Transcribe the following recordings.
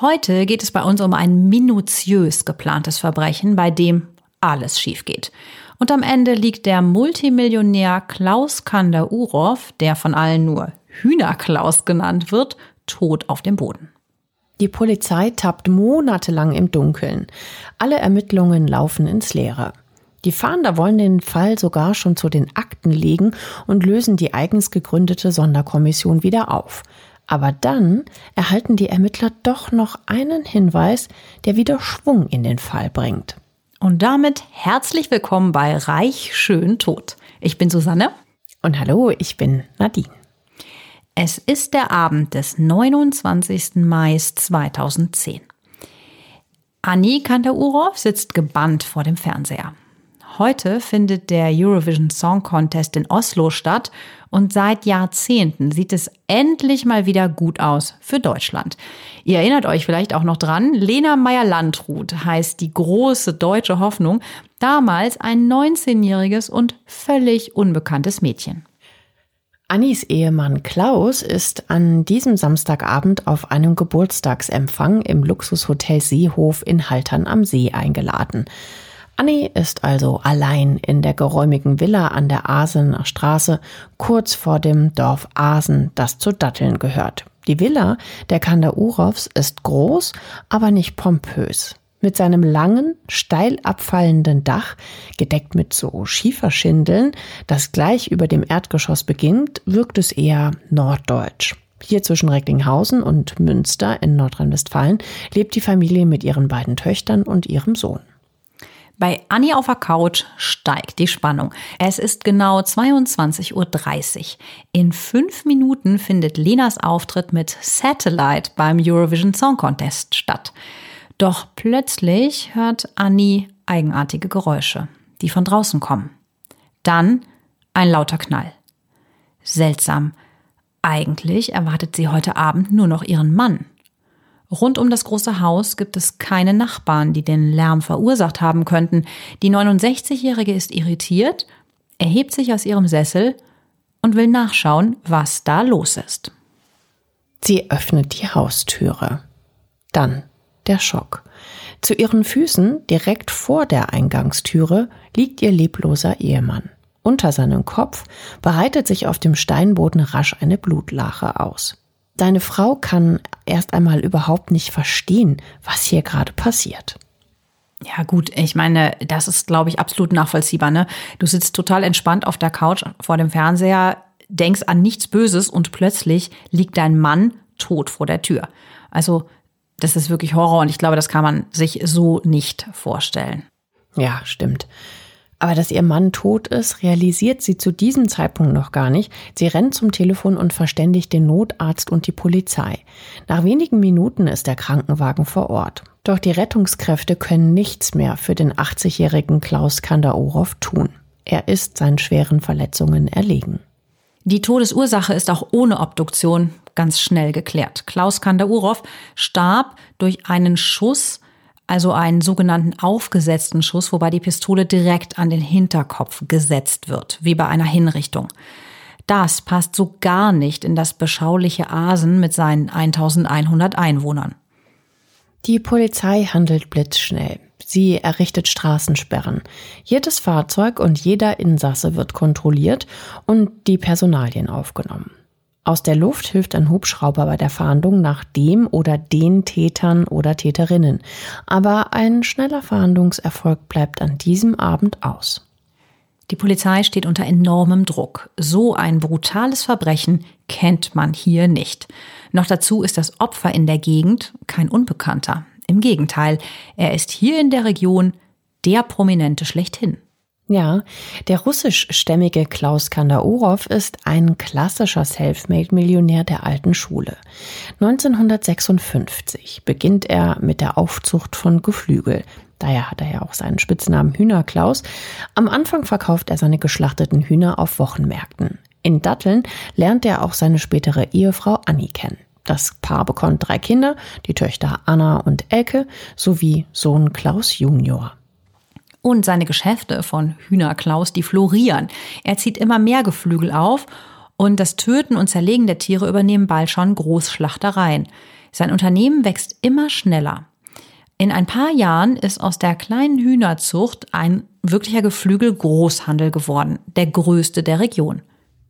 Heute geht es bei uns um ein minutiös geplantes Verbrechen, bei dem alles schief geht. Und am Ende liegt der Multimillionär Klaus Kander-Urow, der von allen nur Hühnerklaus genannt wird, tot auf dem Boden. Die Polizei tappt monatelang im Dunkeln. Alle Ermittlungen laufen ins Leere. Die Fahnder wollen den Fall sogar schon zu den Akten legen und lösen die eigens gegründete Sonderkommission wieder auf. Aber dann erhalten die Ermittler doch noch einen Hinweis, der wieder Schwung in den Fall bringt. Und damit herzlich willkommen bei Reich schön tot. Ich bin Susanne. Und hallo, ich bin Nadine. Es ist der Abend des 29. Mai 2010. Annie Kanter-Urow sitzt gebannt vor dem Fernseher. Heute findet der Eurovision Song Contest in Oslo statt und seit Jahrzehnten sieht es endlich mal wieder gut aus für Deutschland. Ihr erinnert euch vielleicht auch noch dran, Lena Meyer-Landrut heißt die große deutsche Hoffnung, damals ein 19-jähriges und völlig unbekanntes Mädchen. Annis Ehemann Klaus ist an diesem Samstagabend auf einem Geburtstagsempfang im Luxushotel Seehof in Haltern am See eingeladen. Annie ist also allein in der geräumigen Villa an der Asener Straße, kurz vor dem Dorf Asen, das zu Datteln gehört. Die Villa der Kandaurows ist groß, aber nicht pompös. Mit seinem langen, steil abfallenden Dach, gedeckt mit so Schieferschindeln, das gleich über dem Erdgeschoss beginnt, wirkt es eher norddeutsch. Hier zwischen Recklinghausen und Münster in Nordrhein-Westfalen lebt die Familie mit ihren beiden Töchtern und ihrem Sohn. Bei Annie auf der Couch steigt die Spannung. Es ist genau 22.30 Uhr. In fünf Minuten findet Lenas Auftritt mit Satellite beim Eurovision Song Contest statt. Doch plötzlich hört Annie eigenartige Geräusche, die von draußen kommen. Dann ein lauter Knall. Seltsam. Eigentlich erwartet sie heute Abend nur noch ihren Mann. Rund um das große Haus gibt es keine Nachbarn, die den Lärm verursacht haben könnten. Die 69-Jährige ist irritiert, erhebt sich aus ihrem Sessel und will nachschauen, was da los ist. Sie öffnet die Haustüre. Dann der Schock. Zu ihren Füßen, direkt vor der Eingangstüre, liegt ihr lebloser Ehemann. Unter seinem Kopf bereitet sich auf dem Steinboden rasch eine Blutlache aus. Deine Frau kann erst einmal überhaupt nicht verstehen, was hier gerade passiert. Ja, gut, ich meine, das ist, glaube ich, absolut nachvollziehbar. Ne? Du sitzt total entspannt auf der Couch vor dem Fernseher, denkst an nichts Böses und plötzlich liegt dein Mann tot vor der Tür. Also, das ist wirklich Horror und ich glaube, das kann man sich so nicht vorstellen. Ja, stimmt. Aber dass ihr Mann tot ist, realisiert sie zu diesem Zeitpunkt noch gar nicht. Sie rennt zum Telefon und verständigt den Notarzt und die Polizei. Nach wenigen Minuten ist der Krankenwagen vor Ort. Doch die Rettungskräfte können nichts mehr für den 80-jährigen Klaus Kandaorow tun. Er ist seinen schweren Verletzungen erlegen. Die Todesursache ist auch ohne Obduktion ganz schnell geklärt. Klaus Kandaorow starb durch einen Schuss also einen sogenannten aufgesetzten Schuss, wobei die Pistole direkt an den Hinterkopf gesetzt wird, wie bei einer Hinrichtung. Das passt so gar nicht in das beschauliche Asen mit seinen 1100 Einwohnern. Die Polizei handelt blitzschnell. Sie errichtet Straßensperren. Jedes Fahrzeug und jeder Insasse wird kontrolliert und die Personalien aufgenommen. Aus der Luft hilft ein Hubschrauber bei der Fahndung nach dem oder den Tätern oder Täterinnen. Aber ein schneller Fahndungserfolg bleibt an diesem Abend aus. Die Polizei steht unter enormem Druck. So ein brutales Verbrechen kennt man hier nicht. Noch dazu ist das Opfer in der Gegend kein Unbekannter. Im Gegenteil, er ist hier in der Region der Prominente schlechthin. Ja, der russischstämmige Klaus Kandaurov ist ein klassischer Selfmade-Millionär der alten Schule. 1956 beginnt er mit der Aufzucht von Geflügel. Daher hat er ja auch seinen Spitznamen Hühnerklaus. Am Anfang verkauft er seine geschlachteten Hühner auf Wochenmärkten. In Datteln lernt er auch seine spätere Ehefrau Annie kennen. Das Paar bekommt drei Kinder, die Töchter Anna und Elke sowie Sohn Klaus Junior. Und seine Geschäfte von Hühner Klaus, die florieren. Er zieht immer mehr Geflügel auf und das Töten und Zerlegen der Tiere übernehmen bald schon Großschlachtereien. Sein Unternehmen wächst immer schneller. In ein paar Jahren ist aus der kleinen Hühnerzucht ein wirklicher Geflügel-Großhandel geworden, der größte der Region.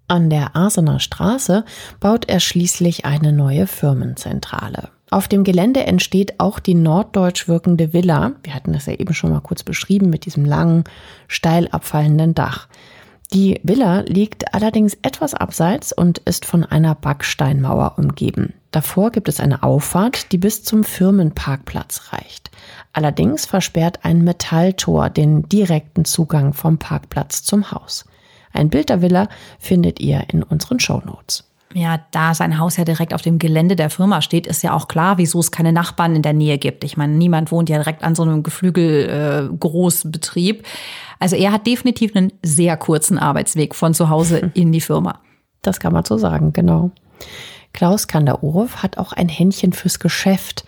An der Arsener Straße baut er schließlich eine neue Firmenzentrale. Auf dem Gelände entsteht auch die norddeutsch wirkende Villa. Wir hatten das ja eben schon mal kurz beschrieben mit diesem langen, steil abfallenden Dach. Die Villa liegt allerdings etwas abseits und ist von einer Backsteinmauer umgeben. Davor gibt es eine Auffahrt, die bis zum Firmenparkplatz reicht. Allerdings versperrt ein Metalltor den direkten Zugang vom Parkplatz zum Haus. Ein Bild der Villa findet ihr in unseren Shownotes. Ja, da sein Haus ja direkt auf dem Gelände der Firma steht, ist ja auch klar, wieso es keine Nachbarn in der Nähe gibt. Ich meine, niemand wohnt ja direkt an so einem Geflügel-Großbetrieb. Äh, also er hat definitiv einen sehr kurzen Arbeitsweg von zu Hause in die Firma. Das kann man so sagen, genau. Klaus Kandaurov hat auch ein Händchen fürs Geschäft.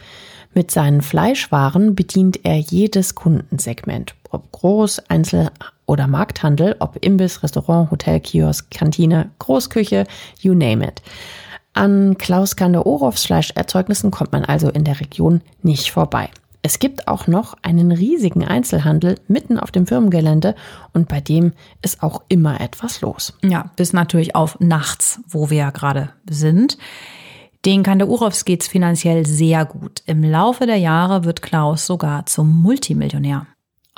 Mit seinen Fleischwaren bedient er jedes Kundensegment, ob Groß-, Einzel- oder Markthandel, ob Imbiss, Restaurant, Hotel, Kiosk, Kantine, Großküche, you name it. An Klaus Kandaorovs Fleischerzeugnissen kommt man also in der Region nicht vorbei. Es gibt auch noch einen riesigen Einzelhandel mitten auf dem Firmengelände und bei dem ist auch immer etwas los. Ja, bis natürlich auf nachts, wo wir ja gerade sind. Den Kandaurovs geht's finanziell sehr gut. Im Laufe der Jahre wird Klaus sogar zum Multimillionär.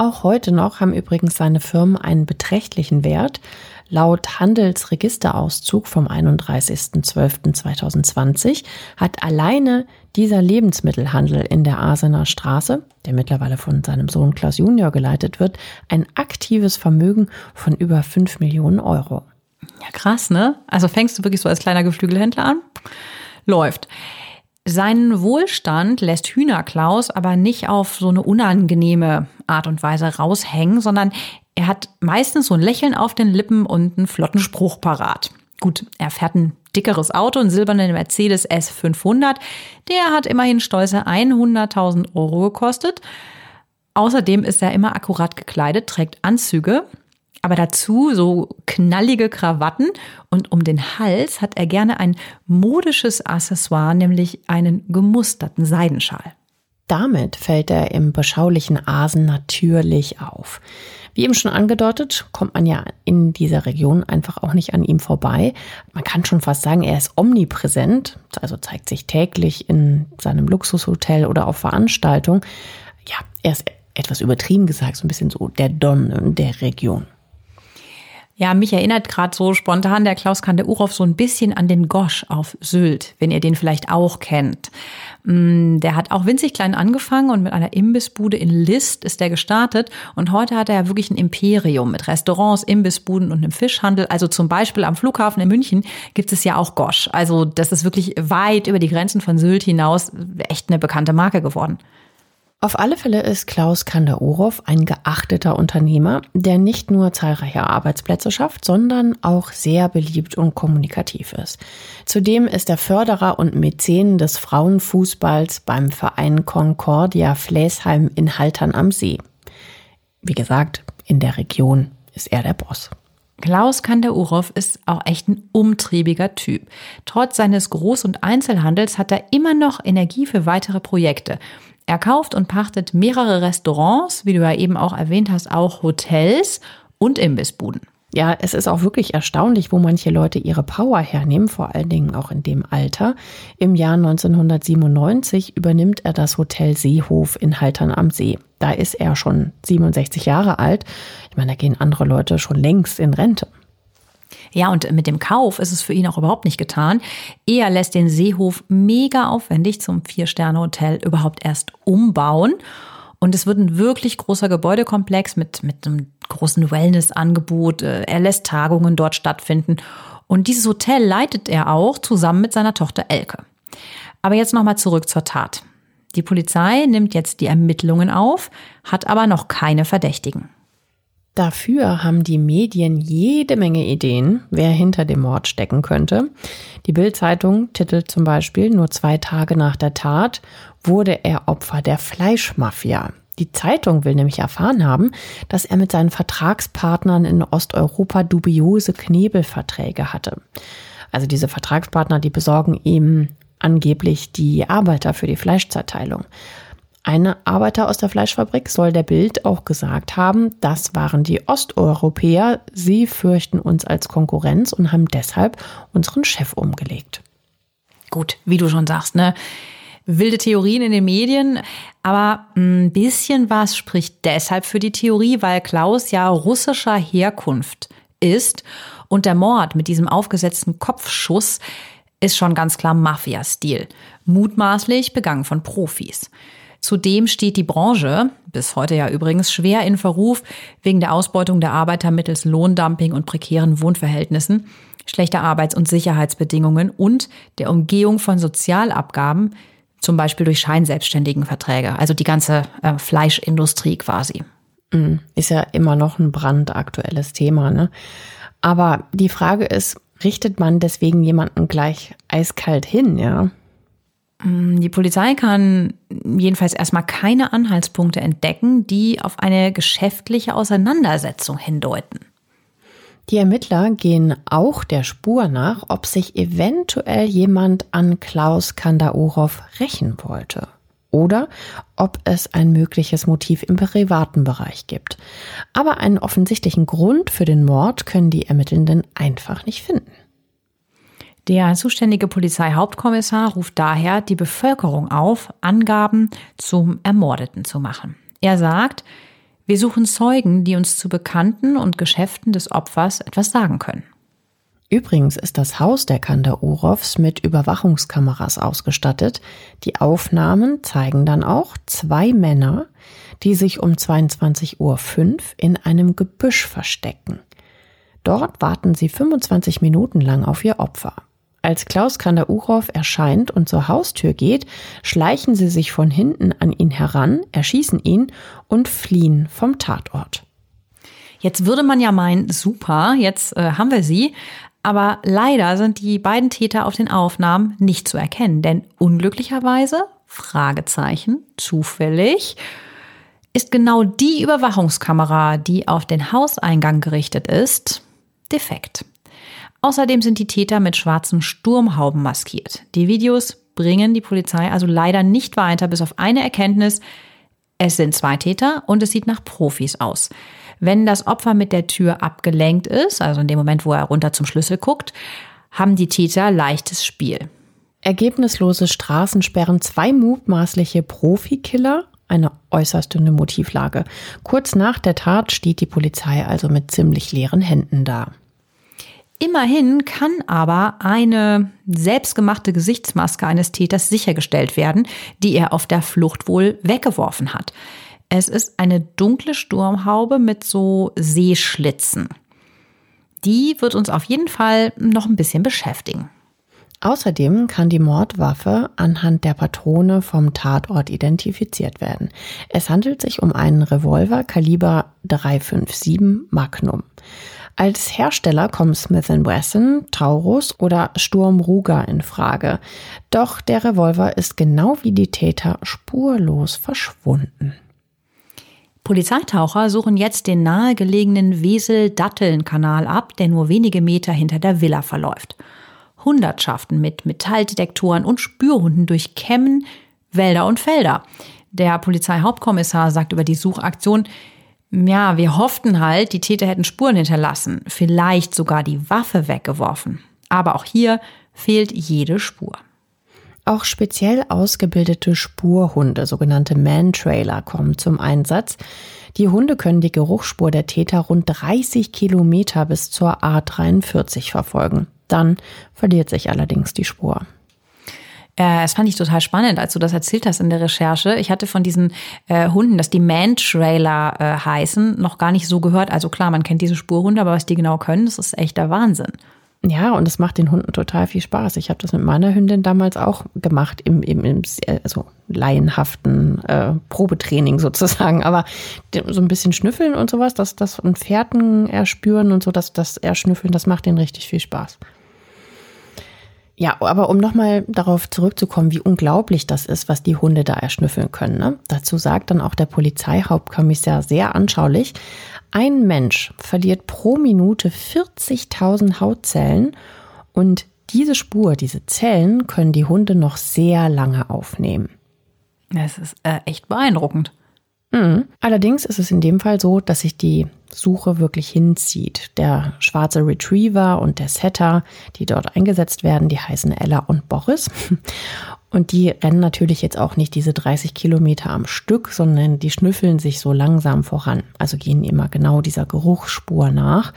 Auch heute noch haben übrigens seine Firmen einen beträchtlichen Wert. Laut Handelsregisterauszug vom 31.12.2020 hat alleine dieser Lebensmittelhandel in der Asener Straße, der mittlerweile von seinem Sohn Klaus Junior geleitet wird, ein aktives Vermögen von über 5 Millionen Euro. Ja, krass, ne? Also fängst du wirklich so als kleiner Geflügelhändler an? läuft. Seinen Wohlstand lässt Hühnerklaus aber nicht auf so eine unangenehme Art und Weise raushängen, sondern er hat meistens so ein Lächeln auf den Lippen und einen flotten Spruch parat. Gut, er fährt ein dickeres Auto, einen silbernen Mercedes S500. Der hat immerhin stolze 100.000 Euro gekostet. Außerdem ist er immer akkurat gekleidet, trägt Anzüge aber dazu so knallige Krawatten und um den Hals hat er gerne ein modisches Accessoire, nämlich einen gemusterten Seidenschal. Damit fällt er im beschaulichen Asen natürlich auf. Wie eben schon angedeutet, kommt man ja in dieser Region einfach auch nicht an ihm vorbei. Man kann schon fast sagen, er ist omnipräsent, also zeigt sich täglich in seinem Luxushotel oder auf Veranstaltungen. Ja, er ist etwas übertrieben gesagt, so ein bisschen so der Don der Region. Ja, mich erinnert gerade so spontan der Klaus Kande-Uroff so ein bisschen an den Gosch auf Sylt, wenn ihr den vielleicht auch kennt. Mm, der hat auch winzig klein angefangen und mit einer Imbissbude in List ist der gestartet. Und heute hat er ja wirklich ein Imperium mit Restaurants, Imbissbuden und einem Fischhandel. Also zum Beispiel am Flughafen in München gibt es ja auch Gosch. Also das ist wirklich weit über die Grenzen von Sylt hinaus echt eine bekannte Marke geworden. Auf alle Fälle ist Klaus Kandaorow ein geachteter Unternehmer, der nicht nur zahlreiche Arbeitsplätze schafft, sondern auch sehr beliebt und kommunikativ ist. Zudem ist er Förderer und Mäzen des Frauenfußballs beim Verein Concordia Flesheim in Haltern am See. Wie gesagt, in der Region ist er der Boss. Klaus Kandaurov ist auch echt ein umtriebiger Typ. Trotz seines Groß- und Einzelhandels hat er immer noch Energie für weitere Projekte. Er kauft und pachtet mehrere Restaurants, wie du ja eben auch erwähnt hast, auch Hotels und Imbissbuden. Ja, es ist auch wirklich erstaunlich, wo manche Leute ihre Power hernehmen, vor allen Dingen auch in dem Alter. Im Jahr 1997 übernimmt er das Hotel Seehof in Haltern am See. Da ist er schon 67 Jahre alt. Ich meine, da gehen andere Leute schon längst in Rente. Ja, und mit dem Kauf ist es für ihn auch überhaupt nicht getan. Er lässt den Seehof mega aufwendig zum Vier-Sterne-Hotel überhaupt erst umbauen. Und es wird ein wirklich großer Gebäudekomplex mit, mit einem großen Wellness-Angebot. Äh, er lässt Tagungen dort stattfinden. Und dieses Hotel leitet er auch zusammen mit seiner Tochter Elke. Aber jetzt nochmal zurück zur Tat. Die Polizei nimmt jetzt die Ermittlungen auf, hat aber noch keine Verdächtigen. Dafür haben die Medien jede Menge Ideen, wer hinter dem Mord stecken könnte. Die Bild-Zeitung titelt zum Beispiel, nur zwei Tage nach der Tat wurde er Opfer der Fleischmafia. Die Zeitung will nämlich erfahren haben, dass er mit seinen Vertragspartnern in Osteuropa dubiose Knebelverträge hatte. Also diese Vertragspartner, die besorgen ihm angeblich die Arbeiter für die Fleischzerteilung. Eine Arbeiter aus der Fleischfabrik soll der Bild auch gesagt haben, das waren die Osteuropäer, sie fürchten uns als Konkurrenz und haben deshalb unseren Chef umgelegt. Gut, wie du schon sagst, ne? Wilde Theorien in den Medien, aber ein bisschen was spricht deshalb für die Theorie, weil Klaus ja russischer Herkunft ist und der Mord mit diesem aufgesetzten Kopfschuss ist schon ganz klar Mafia-Stil, mutmaßlich begangen von Profis. Zudem steht die Branche, bis heute ja übrigens, schwer in Verruf wegen der Ausbeutung der Arbeiter mittels Lohndumping und prekären Wohnverhältnissen, schlechter Arbeits- und Sicherheitsbedingungen und der Umgehung von Sozialabgaben, zum Beispiel durch Scheinselbstständigenverträge, also die ganze äh, Fleischindustrie quasi. Mm, ist ja immer noch ein brandaktuelles Thema, ne? Aber die Frage ist, richtet man deswegen jemanden gleich eiskalt hin, ja? Mm, die Polizei kann jedenfalls erstmal keine Anhaltspunkte entdecken, die auf eine geschäftliche Auseinandersetzung hindeuten. Die Ermittler gehen auch der Spur nach, ob sich eventuell jemand an Klaus Kandaurov rächen wollte oder ob es ein mögliches Motiv im privaten Bereich gibt. Aber einen offensichtlichen Grund für den Mord können die Ermittelnden einfach nicht finden. Der zuständige Polizeihauptkommissar ruft daher die Bevölkerung auf, Angaben zum Ermordeten zu machen. Er sagt, wir suchen Zeugen, die uns zu Bekannten und Geschäften des Opfers etwas sagen können. Übrigens ist das Haus der Kandaurovs mit Überwachungskameras ausgestattet. Die Aufnahmen zeigen dann auch zwei Männer, die sich um 22.05 Uhr in einem Gebüsch verstecken. Dort warten sie 25 Minuten lang auf ihr Opfer. Als Klaus Kandaurow erscheint und zur Haustür geht, schleichen sie sich von hinten an ihn heran, erschießen ihn und fliehen vom Tatort. Jetzt würde man ja meinen, super, jetzt äh, haben wir sie. Aber leider sind die beiden Täter auf den Aufnahmen nicht zu erkennen, denn unglücklicherweise, Fragezeichen, zufällig, ist genau die Überwachungskamera, die auf den Hauseingang gerichtet ist, defekt. Außerdem sind die Täter mit schwarzen Sturmhauben maskiert. Die Videos bringen die Polizei also leider nicht weiter, bis auf eine Erkenntnis. Es sind zwei Täter und es sieht nach Profis aus. Wenn das Opfer mit der Tür abgelenkt ist, also in dem Moment, wo er runter zum Schlüssel guckt, haben die Täter leichtes Spiel. Ergebnislose Straßensperren, zwei mutmaßliche Profikiller, eine äußerst dünne Motivlage. Kurz nach der Tat steht die Polizei also mit ziemlich leeren Händen da. Immerhin kann aber eine selbstgemachte Gesichtsmaske eines Täters sichergestellt werden, die er auf der Flucht wohl weggeworfen hat. Es ist eine dunkle Sturmhaube mit so Seeschlitzen. Die wird uns auf jeden Fall noch ein bisschen beschäftigen. Außerdem kann die Mordwaffe anhand der Patrone vom Tatort identifiziert werden. Es handelt sich um einen Revolver Kaliber 357 Magnum. Als Hersteller kommen Smith Wesson, Taurus oder Sturm Ruger in Frage. Doch der Revolver ist genau wie die Täter spurlos verschwunden. Polizeitaucher suchen jetzt den nahegelegenen Wesel-Datteln-Kanal ab, der nur wenige Meter hinter der Villa verläuft. Hundertschaften mit Metalldetektoren und Spürhunden durchkämmen Wälder und Felder. Der Polizeihauptkommissar sagt über die Suchaktion, Ja, wir hofften halt, die Täter hätten Spuren hinterlassen, vielleicht sogar die Waffe weggeworfen. Aber auch hier fehlt jede Spur. Auch speziell ausgebildete Spurhunde, sogenannte Man-Trailer, kommen zum Einsatz. Die Hunde können die Geruchsspur der Täter rund 30 Kilometer bis zur A43 verfolgen. Dann verliert sich allerdings die Spur. Äh, das fand ich total spannend, als du das erzählt hast in der Recherche. Ich hatte von diesen äh, Hunden, dass die Man-Trailer äh, heißen, noch gar nicht so gehört. Also klar, man kennt diese Spurhunde, aber was die genau können, das ist echter Wahnsinn. Ja, und es macht den Hunden total viel Spaß. Ich habe das mit meiner Hündin damals auch gemacht, im, im, im also laienhaften äh, Probetraining sozusagen. Aber so ein bisschen schnüffeln und sowas, das, das und Fährten erspüren und so, das, das erschnüffeln, das macht denen richtig viel Spaß. Ja, aber um nochmal darauf zurückzukommen, wie unglaublich das ist, was die Hunde da erschnüffeln können. Ne? Dazu sagt dann auch der Polizeihauptkommissar sehr anschaulich, ein Mensch verliert pro Minute 40.000 Hautzellen und diese Spur, diese Zellen können die Hunde noch sehr lange aufnehmen. Das ist äh, echt beeindruckend. Mhm. Allerdings ist es in dem Fall so, dass sich die Suche wirklich hinzieht. Der schwarze Retriever und der Setter, die dort eingesetzt werden, die heißen Ella und Boris. Und die rennen natürlich jetzt auch nicht diese 30 Kilometer am Stück, sondern die schnüffeln sich so langsam voran. Also gehen immer genau dieser Geruchsspur nach.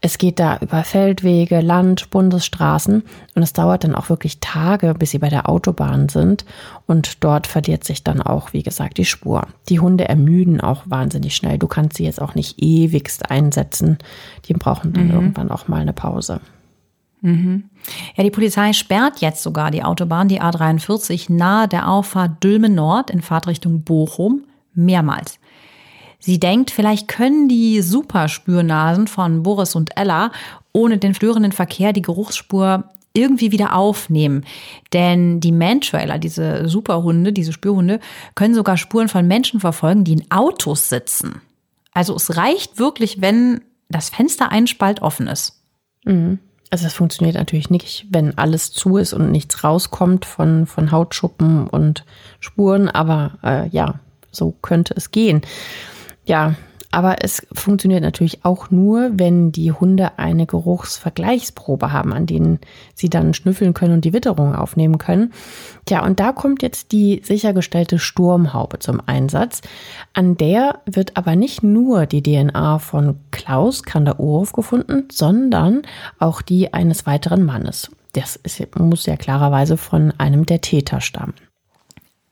Es geht da über Feldwege, Land, Bundesstraßen und es dauert dann auch wirklich Tage, bis sie bei der Autobahn sind und dort verliert sich dann auch, wie gesagt, die Spur. Die Hunde ermüden auch wahnsinnig schnell. Du kannst sie jetzt auch nicht ewigst einsetzen. Die brauchen dann mhm. irgendwann auch mal eine Pause. Mhm. Ja, die Polizei sperrt jetzt sogar die Autobahn, die A43, nahe der Auffahrt Dülmen Nord in Fahrtrichtung Bochum mehrmals. Sie denkt, vielleicht können die Superspürnasen von Boris und Ella ohne den störenden Verkehr die Geruchsspur irgendwie wieder aufnehmen. Denn die Man-Trailer, diese Superhunde, diese Spürhunde, können sogar Spuren von Menschen verfolgen, die in Autos sitzen. Also es reicht wirklich, wenn das Fenster einen Spalt offen ist. Mhm. Also das funktioniert natürlich nicht, wenn alles zu ist und nichts rauskommt von, von Hautschuppen und Spuren, aber äh, ja, so könnte es gehen. Ja, aber es funktioniert natürlich auch nur, wenn die Hunde eine Geruchsvergleichsprobe haben, an denen sie dann schnüffeln können und die Witterung aufnehmen können. Tja, und da kommt jetzt die sichergestellte Sturmhaube zum Einsatz. An der wird aber nicht nur die DNA von Klaus Kandaurov gefunden, sondern auch die eines weiteren Mannes. Das ist, muss ja klarerweise von einem der Täter stammen.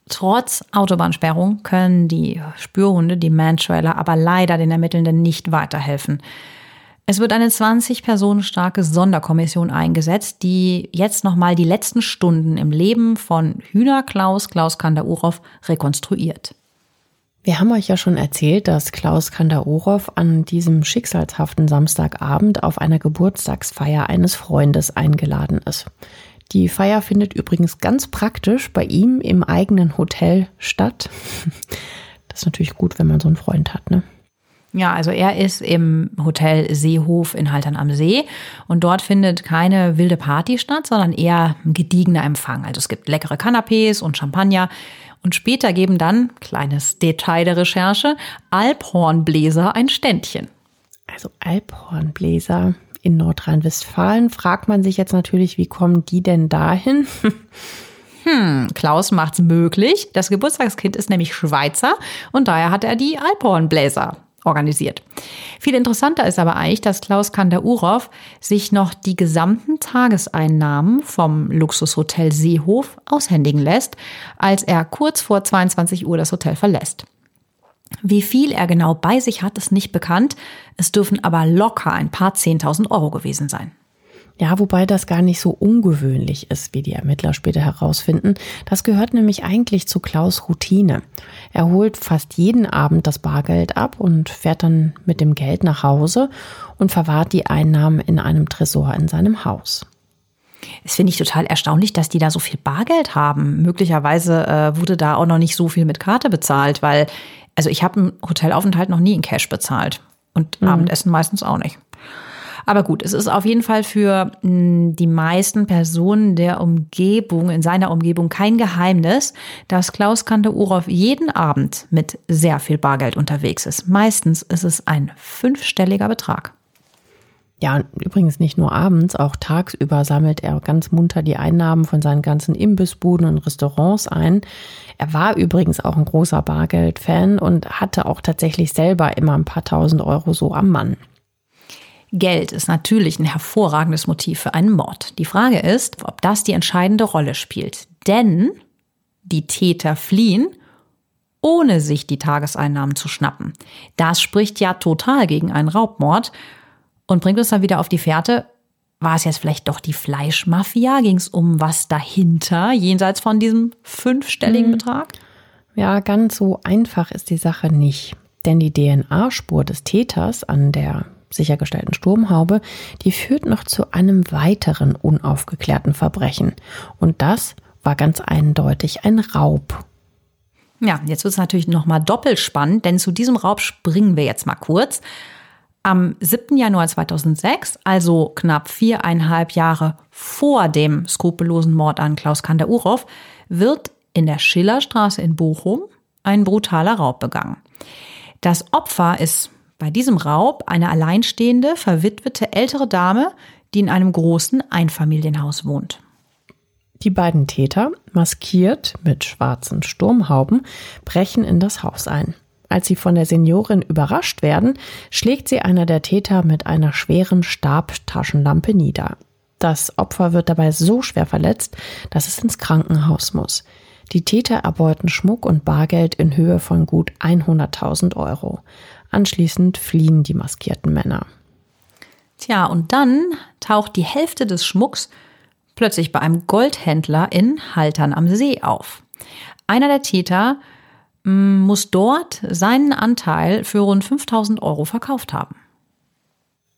Trotz Autobahnsperrung können die Spürhunde, die Man-Trailer, aber leider den Ermittelnden nicht weiterhelfen. Es wird eine 20 Personen starke Sonderkommission eingesetzt, die jetzt nochmal die letzten Stunden im Leben von Hühner Klaus Klaus Kandaurov rekonstruiert. Wir haben euch ja schon erzählt, dass Klaus Kandaurov an diesem schicksalshaften Samstagabend auf einer Geburtstagsfeier eines Freundes eingeladen ist. Die Feier findet übrigens ganz praktisch bei ihm im eigenen Hotel statt. Das ist natürlich gut, wenn man so einen Freund hat, ne? Ja, also er ist im Hotel Seehof in Haltern am See und dort findet keine wilde Party statt, sondern eher ein gediegener Empfang. Also es gibt leckere Canapés und Champagner und später geben dann, kleines Detail der Recherche, Alphornbläser ein Ständchen. Also Alphornbläser, in Nordrhein-Westfalen. Fragt man sich jetzt natürlich, wie kommen die denn dahin? Hm, Klaus macht's möglich. Das Geburtstagskind ist nämlich Schweizer und daher hat er die Alphornbläser organisiert. Viel interessanter ist aber eigentlich, dass Klaus Kandaurov sich noch die gesamten Tageseinnahmen vom Luxushotel Seehof aushändigen lässt, als er kurz vor 22 Uhr das Hotel verlässt. Wie viel er genau bei sich hat, ist nicht bekannt. Es dürfen aber locker ein paar Zehntausend Euro gewesen sein. Ja, wobei das gar nicht so ungewöhnlich ist, wie die Ermittler später herausfinden. Das gehört nämlich eigentlich zu Klaus Routine. Er holt fast jeden Abend das Bargeld ab und fährt dann mit dem Geld nach Hause und verwahrt die Einnahmen in einem Tresor in seinem Haus. Das finde ich total erstaunlich, dass die da so viel Bargeld haben. Möglicherweise äh, wurde da auch noch nicht so viel mit Karte bezahlt, weil also ich habe einen Hotelaufenthalt noch nie in Cash bezahlt und mhm. Abendessen meistens auch nicht. Aber gut, es ist auf jeden Fall für hm, die meisten Personen der Umgebung, in seiner Umgebung kein Geheimnis, dass Klaus Kanter-Urow jeden Abend mit sehr viel Bargeld unterwegs ist. Meistens ist es ein fünfstelliger Betrag. Ja, übrigens nicht nur abends, auch tagsüber sammelt er ganz munter die Einnahmen von seinen ganzen Imbissbuden und Restaurants ein. Er war übrigens auch ein großer Bargeld-Fan und hatte auch tatsächlich selber immer ein paar tausend Euro so am Mann. Geld ist natürlich ein hervorragendes Motiv für einen Mord. Die Frage ist, ob das die entscheidende Rolle spielt. Denn die Täter fliehen, ohne sich die Tageseinnahmen zu schnappen. Das spricht ja total gegen einen Raubmord und bringt uns dann wieder auf die Fährte. War es jetzt vielleicht doch die Fleischmafia? Ging es um was dahinter, jenseits von diesem fünfstelligen hm. Betrag? Ja, ganz so einfach ist die Sache nicht. Denn die DNA-Spur des Täters an der sichergestellten Sturmhaube, die führt noch zu einem weiteren unaufgeklärten Verbrechen. Und das war ganz eindeutig ein Raub. Ja, jetzt wird es natürlich nochmal doppelt spannend, denn zu diesem Raub springen wir jetzt mal kurz. Am 7. Januar 2006, also knapp viereinhalb Jahre vor dem skrupellosen Mord an Klaus Kander-Urow, wird in der Schillerstraße in Bochum ein brutaler Raub begangen. Das Opfer ist bei diesem Raub eine alleinstehende, verwitwete ältere Dame, die in einem großen Einfamilienhaus wohnt. Die beiden Täter, maskiert mit schwarzen Sturmhauben, brechen in das Haus ein. Als sie von der Seniorin überrascht werden, schlägt sie einer der Täter mit einer schweren Stabtaschenlampe nieder. Das Opfer wird dabei so schwer verletzt, dass es ins Krankenhaus muss. Die Täter erbeuten Schmuck und Bargeld in Höhe von gut 100.000 Euro. Anschließend fliehen die maskierten Männer. Tja, und dann taucht die Hälfte des Schmucks plötzlich bei einem Goldhändler in Haltern am See auf. Einer der Täter muss dort seinen Anteil für rund 5000 Euro verkauft haben.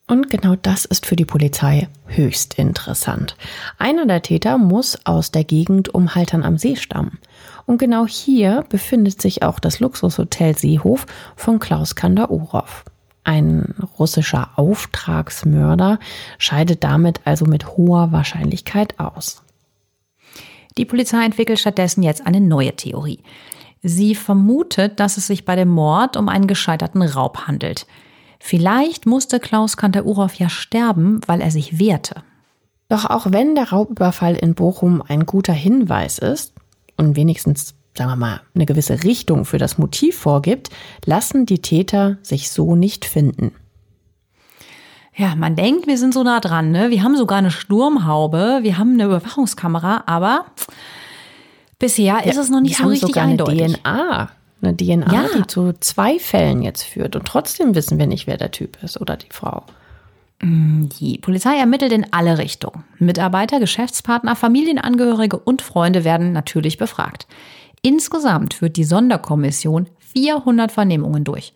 Und genau das ist für die Polizei höchst interessant. Einer der Täter muss aus der Gegend um Haltern am See stammen. Und genau hier befindet sich auch das Luxushotel Seehof von Klaus Kandaorow. Ein russischer Auftragsmörder scheidet damit also mit hoher Wahrscheinlichkeit aus. Die Polizei entwickelt stattdessen jetzt eine neue Theorie. Sie vermutet, dass es sich bei dem Mord um einen gescheiterten Raub handelt. Vielleicht musste Klaus Kanter-Urow ja sterben, weil er sich wehrte. Doch auch wenn der Raubüberfall in Bochum ein guter Hinweis ist und wenigstens, sagen wir mal, eine gewisse Richtung für das Motiv vorgibt, lassen die Täter sich so nicht finden. Ja, man denkt, wir sind so nah dran, ne? Wir haben sogar eine Sturmhaube, wir haben eine Überwachungskamera, aber Bisher ja, ist es noch nicht so richtig eindeutig. Eine DNA. Eine DNA, ja. die zu zwei Fällen jetzt führt. Und trotzdem wissen wir nicht, wer der Typ ist oder die Frau. Mm, die Polizei ermittelt in alle Richtungen. Mitarbeiter, Geschäftspartner, Familienangehörige und Freunde werden natürlich befragt. Insgesamt führt die Sonderkommission 400 Vernehmungen durch.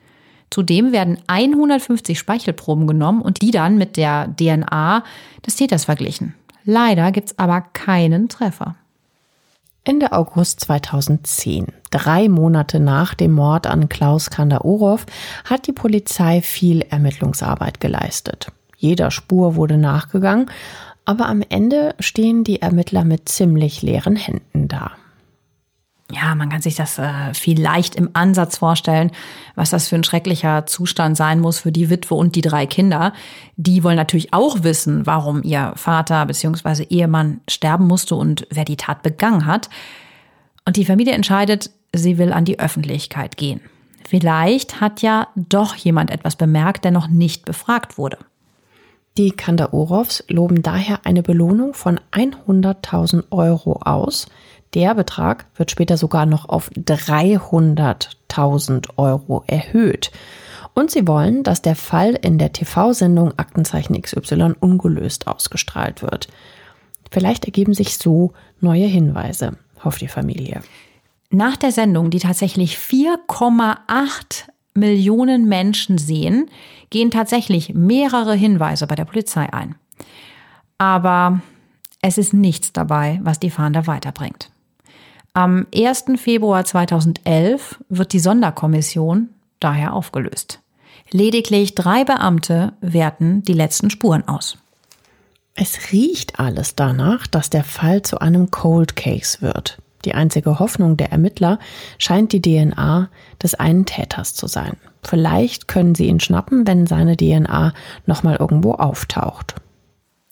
Zudem werden 150 Speichelproben genommen und die dann mit der DNA des Täters verglichen. Leider gibt es aber keinen Treffer. Ende August 2010, drei Monate nach dem Mord an Klaus Kandaorow, hat die Polizei viel Ermittlungsarbeit geleistet. Jeder Spur wurde nachgegangen, aber am Ende stehen die Ermittler mit ziemlich leeren Händen da ja, man kann sich das äh, vielleicht im Ansatz vorstellen, was das für ein schrecklicher Zustand sein muss für die Witwe und die drei Kinder. Die wollen natürlich auch wissen, warum ihr Vater bzw. Ehemann sterben musste und wer die Tat begangen hat. Und die Familie entscheidet, sie will an die Öffentlichkeit gehen. Vielleicht hat ja doch jemand etwas bemerkt, der noch nicht befragt wurde. Die Kandaorows loben daher eine Belohnung von 100.000 Euro aus, der Betrag wird später sogar noch auf 300.000 Euro erhöht. Und sie wollen, dass der Fall in der TV-Sendung Aktenzeichen XY ungelöst ausgestrahlt wird. Vielleicht ergeben sich so neue Hinweise, hofft die Familie. Nach der Sendung, die tatsächlich 4,8 Millionen Menschen sehen, gehen tatsächlich mehrere Hinweise bei der Polizei ein. Aber es ist nichts dabei, was die Fahnder weiterbringt. Am 1. Februar 2011 wird die Sonderkommission daher aufgelöst. Lediglich drei Beamte werten die letzten Spuren aus. Es riecht alles danach, dass der Fall zu einem Cold Case wird. Die einzige Hoffnung der Ermittler scheint die DNA des einen Täters zu sein. Vielleicht können sie ihn schnappen, wenn seine DNA nochmal irgendwo auftaucht.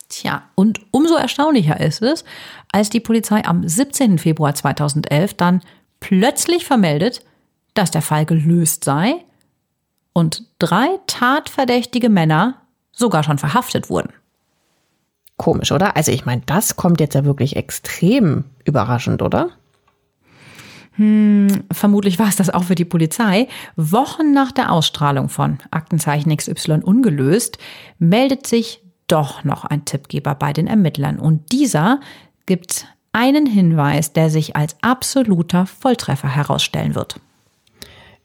Tja, und umso erstaunlicher ist es, als die Polizei am 17. Februar 2011 dann plötzlich vermeldet, dass der Fall gelöst sei und drei tatverdächtige Männer sogar schon verhaftet wurden. Komisch, oder? Also ich meine, das kommt jetzt ja wirklich extrem überraschend, oder? Hm, vermutlich war es das auch für die Polizei. Wochen nach der Ausstrahlung von Aktenzeichen XY ungelöst, meldet sich doch noch ein Tippgeber bei den Ermittlern. Und dieser gibt einen Hinweis, der sich als absoluter Volltreffer herausstellen wird.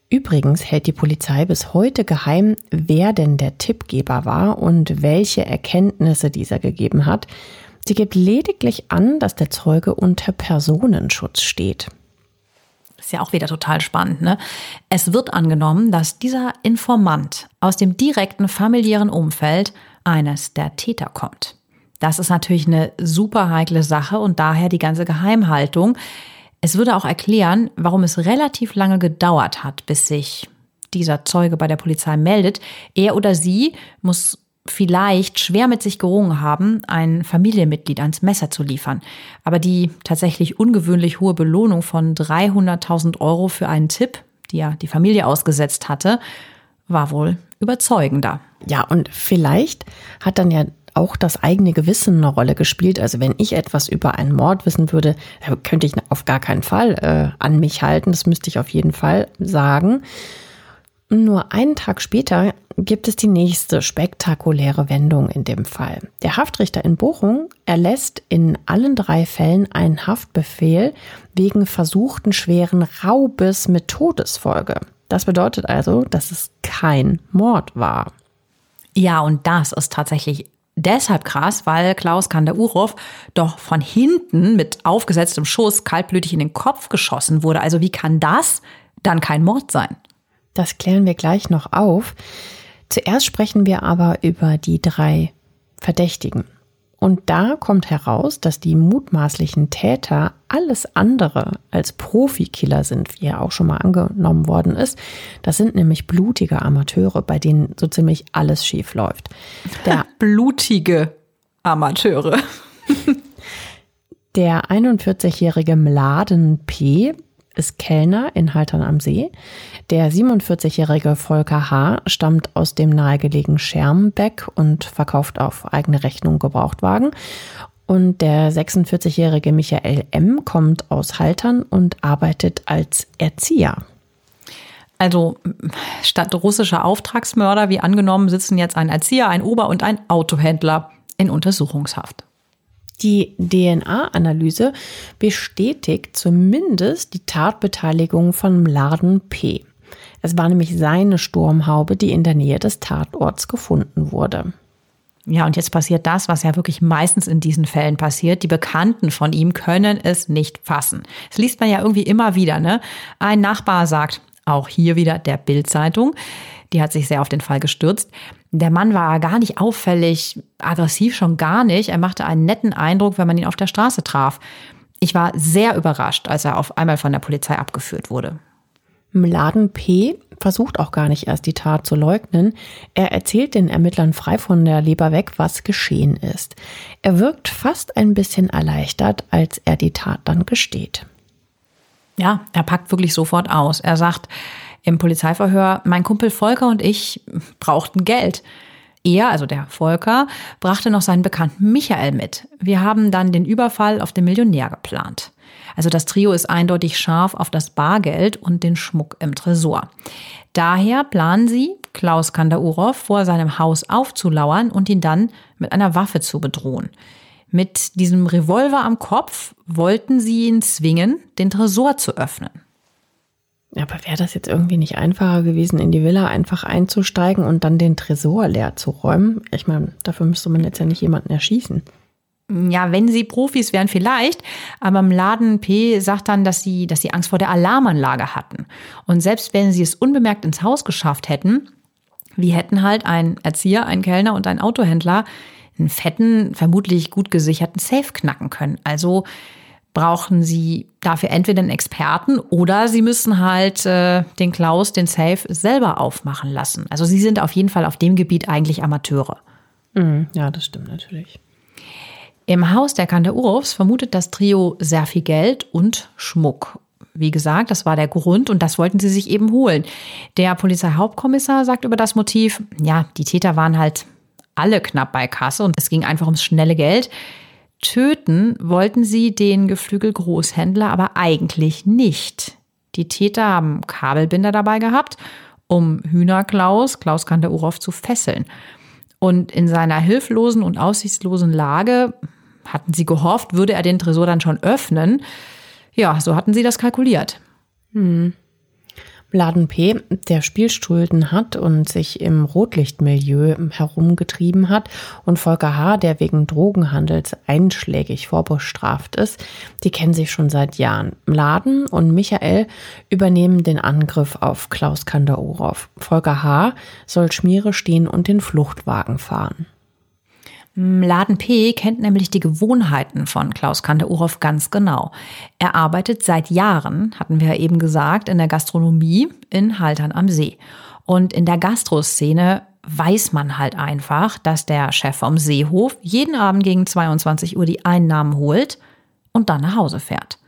Übrigens hält die Polizei bis heute geheim, wer denn der Tippgeber war und welche Erkenntnisse dieser gegeben hat. Sie gibt lediglich an, dass der Zeuge unter Personenschutz steht. ist ja auch wieder total spannend. Ne? Es wird angenommen, dass dieser Informant aus dem direkten familiären Umfeld eines der Täter kommt. Das ist natürlich eine super heikle Sache und daher die ganze Geheimhaltung. Es würde auch erklären, warum es relativ lange gedauert hat, bis sich dieser Zeuge bei der Polizei meldet. Er oder sie muss vielleicht schwer mit sich gerungen haben, ein Familienmitglied ans Messer zu liefern. Aber die tatsächlich ungewöhnlich hohe Belohnung von 300.000 Euro für einen Tipp, die ja die Familie ausgesetzt hatte, war wohl überzeugender. Ja, und vielleicht hat dann ja auch das eigene Gewissen eine Rolle gespielt. Also wenn ich etwas über einen Mord wissen würde, könnte ich auf gar keinen Fall äh, an mich halten. Das müsste ich auf jeden Fall sagen. Nur einen Tag später gibt es die nächste spektakuläre Wendung in dem Fall. Der Haftrichter in Bochum erlässt in allen drei Fällen einen Haftbefehl wegen versuchten schweren Raubes mit Todesfolge. Das bedeutet also, dass es kein Mord war. Ja, und das ist tatsächlich deshalb krass, weil Klaus Kandaurov doch von hinten mit aufgesetztem Schuss kaltblütig in den Kopf geschossen wurde. Also wie kann das dann kein Mord sein? Das klären wir gleich noch auf. Zuerst sprechen wir aber über die drei Verdächtigen. Und da kommt heraus, dass die mutmaßlichen Täter alles andere als Profikiller sind, wie ja auch schon mal angenommen worden ist. Das sind nämlich blutige Amateure, bei denen so ziemlich alles schief läuft. Der blutige Amateure. Der 41-jährige Mladen P ist Kellner in Haltern am See. Der 47-jährige Volker H. stammt aus dem nahegelegenen Schermbeck und verkauft auf eigene Rechnung Gebrauchtwagen. Und der 46-jährige Michael M. kommt aus Haltern und arbeitet als Erzieher. Also statt russischer Auftragsmörder, wie angenommen, sitzen jetzt ein Erzieher, ein Ober- und ein Autohändler in Untersuchungshaft. Die DNA-Analyse bestätigt zumindest die Tatbeteiligung von Mladen P. Es war nämlich seine Sturmhaube, die in der Nähe des Tatorts gefunden wurde. Ja, und jetzt passiert das, was ja wirklich meistens in diesen Fällen passiert. Die Bekannten von ihm können es nicht fassen. Das liest man ja irgendwie immer wieder, ne? Ein Nachbar sagt, auch hier wieder der Bildzeitung, die hat sich sehr auf den Fall gestürzt. Der Mann war gar nicht auffällig, aggressiv schon gar nicht. Er machte einen netten Eindruck, wenn man ihn auf der Straße traf. Ich war sehr überrascht, als er auf einmal von der Polizei abgeführt wurde. Mladen P. versucht auch gar nicht erst die Tat zu leugnen. Er erzählt den Ermittlern frei von der Leber weg, was geschehen ist. Er wirkt fast ein bisschen erleichtert, als er die Tat dann gesteht. Ja, er packt wirklich sofort aus. Er sagt, im Polizeiverhör, mein Kumpel Volker und ich brauchten Geld. Er, also der Volker, brachte noch seinen Bekannten Michael mit. Wir haben dann den Überfall auf den Millionär geplant. Also das Trio ist eindeutig scharf auf das Bargeld und den Schmuck im Tresor. Daher planen sie, Klaus Kandaurov vor seinem Haus aufzulauern und ihn dann mit einer Waffe zu bedrohen. Mit diesem Revolver am Kopf wollten sie ihn zwingen, den Tresor zu öffnen. Aber wäre das jetzt irgendwie nicht einfacher gewesen, in die Villa einfach einzusteigen und dann den Tresor leer zu räumen? Ich meine, dafür müsste man jetzt ja nicht jemanden erschießen. Ja, wenn sie Profis wären, vielleicht. Aber im Laden P sagt dann, dass sie, dass sie Angst vor der Alarmanlage hatten. Und selbst wenn sie es unbemerkt ins Haus geschafft hätten, Wie hätten halt ein Erzieher, ein Kellner und ein Autohändler einen fetten, vermutlich gut gesicherten Safe knacken können. Also brauchen sie dafür entweder einen Experten oder sie müssen halt äh, den Klaus den Safe selber aufmachen lassen. Also sie sind auf jeden Fall auf dem Gebiet eigentlich Amateure. Mhm, ja, das stimmt natürlich. Im Haus der Kandeurofs vermutet das Trio sehr viel Geld und Schmuck. Wie gesagt, das war der Grund und das wollten sie sich eben holen. Der Polizeihauptkommissar sagt über das Motiv, ja, die Täter waren halt alle knapp bei Kasse und es ging einfach ums schnelle Geld. Töten wollten sie den Geflügelgroßhändler aber eigentlich nicht. Die Täter haben Kabelbinder dabei gehabt, um Hühnerklaus, Klaus Kandeurov, zu fesseln. Und in seiner hilflosen und aussichtslosen Lage hatten sie gehofft, würde er den Tresor dann schon öffnen. Ja, so hatten sie das kalkuliert. Hm. Laden P., der Spielschulden hat und sich im Rotlichtmilieu herumgetrieben hat, und Volker H., der wegen Drogenhandels einschlägig vorbestraft ist, die kennen sich schon seit Jahren. Laden und Michael übernehmen den Angriff auf Klaus Kandaurov. Volker H. soll Schmiere stehen und den Fluchtwagen fahren. Laden P kennt nämlich die Gewohnheiten von Klaus Kanter-Uroff ganz genau. Er arbeitet seit Jahren, hatten wir ja eben gesagt, in der Gastronomie in Haltern am See. Und in der Gastroszene weiß man halt einfach, dass der Chef vom Seehof jeden Abend gegen 22 Uhr die Einnahmen holt und dann nach Hause fährt.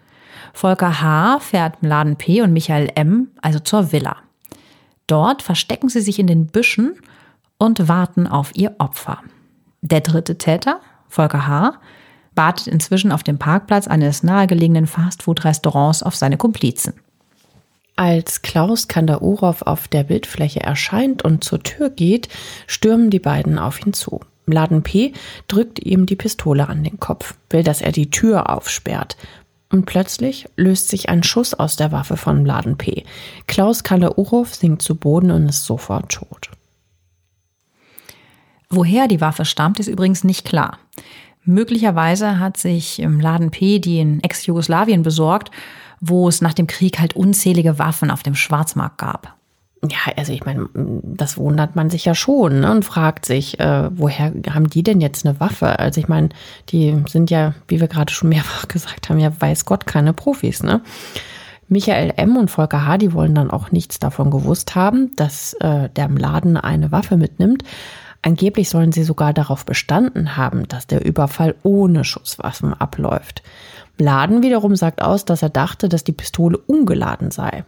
Volker H. fährt Laden P. und Michael M. also zur Villa. Dort verstecken sie sich in den Büschen und warten auf ihr Opfer. Der dritte Täter, Volker H., wartet inzwischen auf dem Parkplatz eines nahegelegenen Fastfood-Restaurants auf seine Komplizen. Als Klaus Kandaurov auf der Bildfläche erscheint und zur Tür geht, stürmen die beiden auf ihn zu. Laden P. drückt ihm die Pistole an den Kopf, will, dass er die Tür aufsperrt. Und plötzlich löst sich ein Schuss aus der Waffe von Laden P. Klaus Kandaurov sinkt zu Boden und ist sofort tot. Woher die Waffe stammt, ist übrigens nicht klar. Möglicherweise hat sich im Laden P die in Ex-Jugoslawien besorgt, wo es nach dem Krieg halt unzählige Waffen auf dem Schwarzmarkt gab. Ja, also ich meine, das wundert man sich ja schon ne, und fragt sich, äh, woher haben die denn jetzt eine Waffe? Also ich meine, die sind ja, wie wir gerade schon mehrfach gesagt haben, ja weiß Gott keine Profis. Ne? Michael M. und Volker H., die wollen dann auch nichts davon gewusst haben, dass äh, der im Laden eine Waffe mitnimmt. Angeblich sollen sie sogar darauf bestanden haben, dass der Überfall ohne Schusswaffen abläuft. Laden wiederum sagt aus, dass er dachte, dass die Pistole ungeladen sei.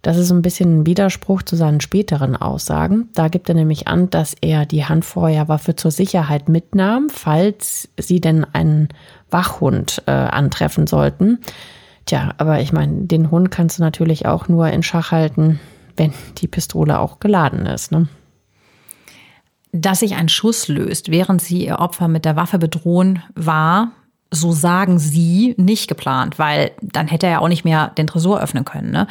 Das ist ein bisschen ein Widerspruch zu seinen späteren Aussagen. Da gibt er nämlich an, dass er die Handfeuerwaffe zur Sicherheit mitnahm, falls sie denn einen Wachhund äh, antreffen sollten. Tja, aber ich meine, den Hund kannst du natürlich auch nur in Schach halten, wenn die Pistole auch geladen ist. Ne? Dass sich ein Schuss löst, während sie ihr Opfer mit der Waffe bedrohen, war, so sagen sie, nicht geplant, weil dann hätte er auch nicht mehr den Tresor öffnen können. Ne?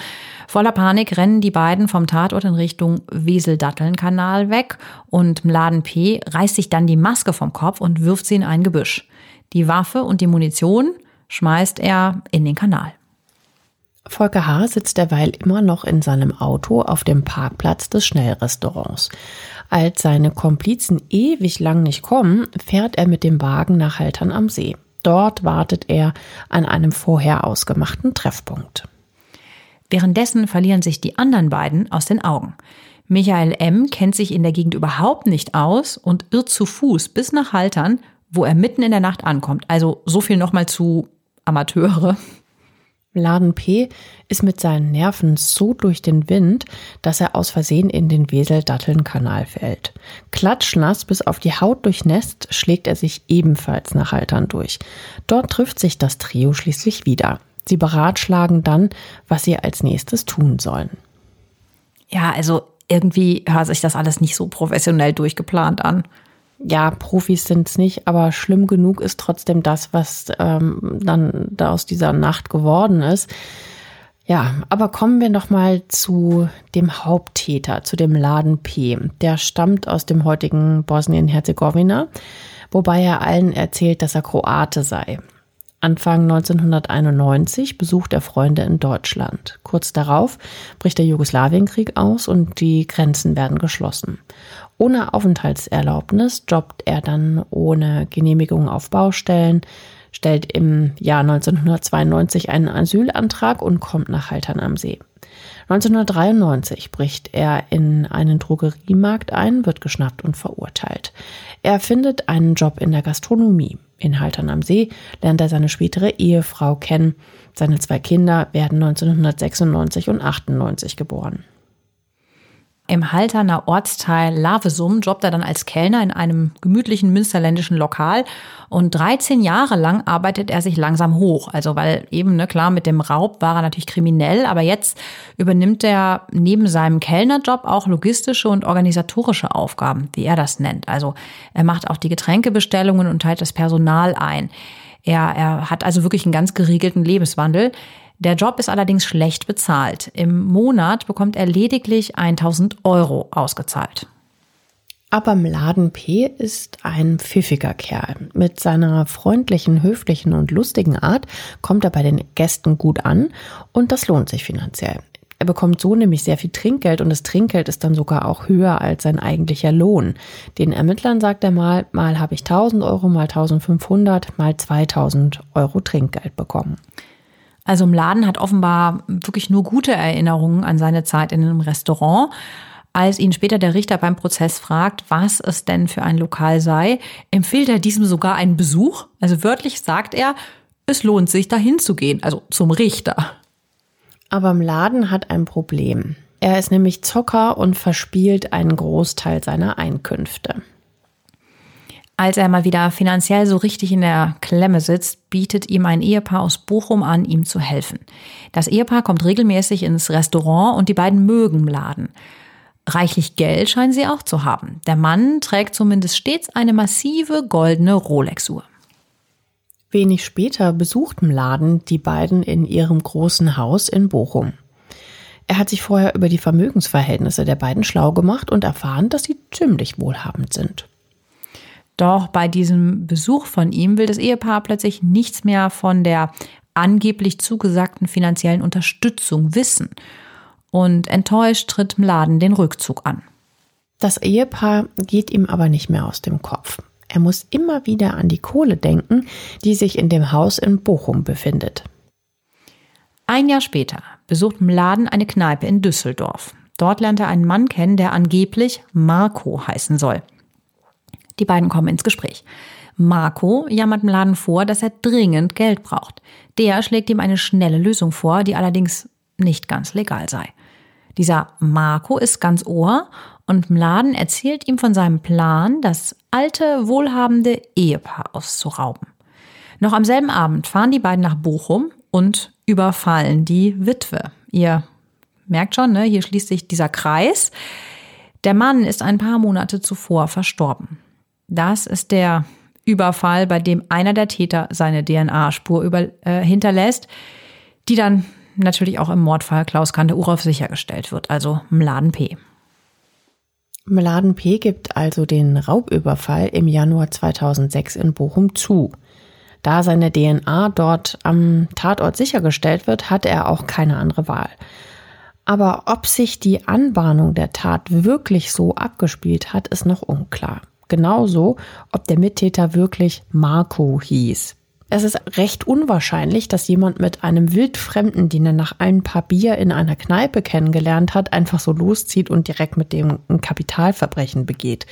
Voller Panik rennen die beiden vom Tatort in Richtung Wesel-Datteln-Kanal weg und Mladen P. reißt sich dann die Maske vom Kopf und wirft sie in ein Gebüsch. Die Waffe und die Munition schmeißt er in den Kanal. Volker H. sitzt derweil immer noch in seinem Auto auf dem Parkplatz des Schnellrestaurants. Als seine Komplizen ewig lang nicht kommen, fährt er mit dem Wagen nach Haltern am See. Dort wartet er an einem vorher ausgemachten Treffpunkt. Währenddessen verlieren sich die anderen beiden aus den Augen. Michael M. kennt sich in der Gegend überhaupt nicht aus und irrt zu Fuß bis nach Haltern, wo er mitten in der Nacht ankommt. Also so viel nochmal zu Amateure. Laden P. ist mit seinen Nerven so durch den Wind, dass er aus Versehen in den Wesel-Datteln-Kanal fällt. Klatschnass bis auf die Haut durchnässt, schlägt er sich ebenfalls nach Haltern durch. Dort trifft sich das Trio schließlich wieder. Sie beratschlagen dann, was sie als nächstes tun sollen. Ja, also irgendwie hört sich das alles nicht so professionell durchgeplant an ja, Profis sind es nicht, aber schlimm genug ist trotzdem das, was ähm, dann da aus dieser Nacht geworden ist. Ja, aber kommen wir noch mal zu dem Haupttäter, zu dem Laden P. Der stammt aus dem heutigen Bosnien-Herzegowina, wobei er allen erzählt, dass er Kroate sei. Anfang 1991 besucht er Freunde in Deutschland. Kurz darauf bricht der Jugoslawienkrieg aus und die Grenzen werden geschlossen. Ohne Aufenthaltserlaubnis jobbt er dann ohne Genehmigung auf Baustellen, stellt im Jahr 1992 einen Asylantrag und kommt nach Haltern am See. 1993 bricht er in einen Drogeriemarkt ein, wird geschnappt und verurteilt. Er findet einen Job in der Gastronomie. In Haltern am See lernt er seine spätere Ehefrau kennen. Seine zwei Kinder werden 1996 und 98 geboren. Im Halterner Ortsteil Lavesum jobbt er dann als Kellner in einem gemütlichen münsterländischen Lokal und 13 Jahre lang arbeitet er sich langsam hoch. Also weil eben, ne, klar, mit dem Raub war er natürlich kriminell, aber jetzt übernimmt er neben seinem Kellnerjob auch logistische und organisatorische Aufgaben, wie er das nennt. Also er macht auch die Getränkebestellungen und teilt das Personal ein. Er, er hat also wirklich einen ganz geregelten Lebenswandel. Der Job ist allerdings schlecht bezahlt. Im Monat bekommt er lediglich 1000 Euro ausgezahlt. Aber Mladen P. ist ein pfiffiger Kerl. Mit seiner freundlichen, höflichen und lustigen Art kommt er bei den Gästen gut an und das lohnt sich finanziell. Er bekommt so nämlich sehr viel Trinkgeld und das Trinkgeld ist dann sogar auch höher als sein eigentlicher Lohn. Den Ermittlern sagt er mal, mal habe ich 1000 Euro, mal 1500, mal 2000 Euro Trinkgeld bekommen. Also im Laden hat offenbar wirklich nur gute Erinnerungen an seine Zeit in einem Restaurant. Als ihn später der Richter beim Prozess fragt, was es denn für ein Lokal sei, empfiehlt er diesem sogar einen Besuch. Also wörtlich sagt er, es lohnt sich, dahin zu gehen, also zum Richter. Aber im Laden hat ein Problem. Er ist nämlich Zocker und verspielt einen Großteil seiner Einkünfte. Als er mal wieder finanziell so richtig in der Klemme sitzt, bietet ihm ein Ehepaar aus Bochum an, ihm zu helfen. Das Ehepaar kommt regelmäßig ins Restaurant und die beiden mögen Laden. Reichlich Geld scheinen sie auch zu haben. Der Mann trägt zumindest stets eine massive goldene Rolex-Uhr. Wenig später besucht Mladen die beiden in ihrem großen Haus in Bochum. Er hat sich vorher über die Vermögensverhältnisse der beiden schlau gemacht und erfahren, dass sie ziemlich wohlhabend sind. Doch bei diesem Besuch von ihm will das Ehepaar plötzlich nichts mehr von der angeblich zugesagten finanziellen Unterstützung wissen. Und enttäuscht tritt Mladen den Rückzug an. Das Ehepaar geht ihm aber nicht mehr aus dem Kopf. Er muss immer wieder an die Kohle denken, die sich in dem Haus in Bochum befindet. Ein Jahr später besucht Mladen eine Kneipe in Düsseldorf. Dort lernt er einen Mann kennen, der angeblich Marco heißen soll. Die beiden kommen ins Gespräch. Marco jammert im Laden vor, dass er dringend Geld braucht. Der schlägt ihm eine schnelle Lösung vor, die allerdings nicht ganz legal sei. Dieser Marco ist ganz Ohr und Mladen erzählt ihm von seinem Plan, das alte, wohlhabende Ehepaar auszurauben. Noch am selben Abend fahren die beiden nach Bochum und überfallen die Witwe. Ihr merkt schon, ne, hier schließt sich dieser Kreis. Der Mann ist ein paar Monate zuvor verstorben. Das ist der Überfall, bei dem einer der Täter seine DNA-Spur äh, hinterlässt, die dann natürlich auch im Mordfall Klaus Kante-Uroff sichergestellt wird, also Mladen P. Mladen P. gibt also den Raubüberfall im Januar 2006 in Bochum zu. Da seine DNA dort am Tatort sichergestellt wird, hat er auch keine andere Wahl. Aber ob sich die Anbahnung der Tat wirklich so abgespielt hat, ist noch unklar. Genauso, ob der Mittäter wirklich Marco hieß. Es ist recht unwahrscheinlich, dass jemand mit einem Wildfremden, den er nach ein paar Bier in einer Kneipe kennengelernt hat, einfach so loszieht und direkt mit dem ein Kapitalverbrechen begeht.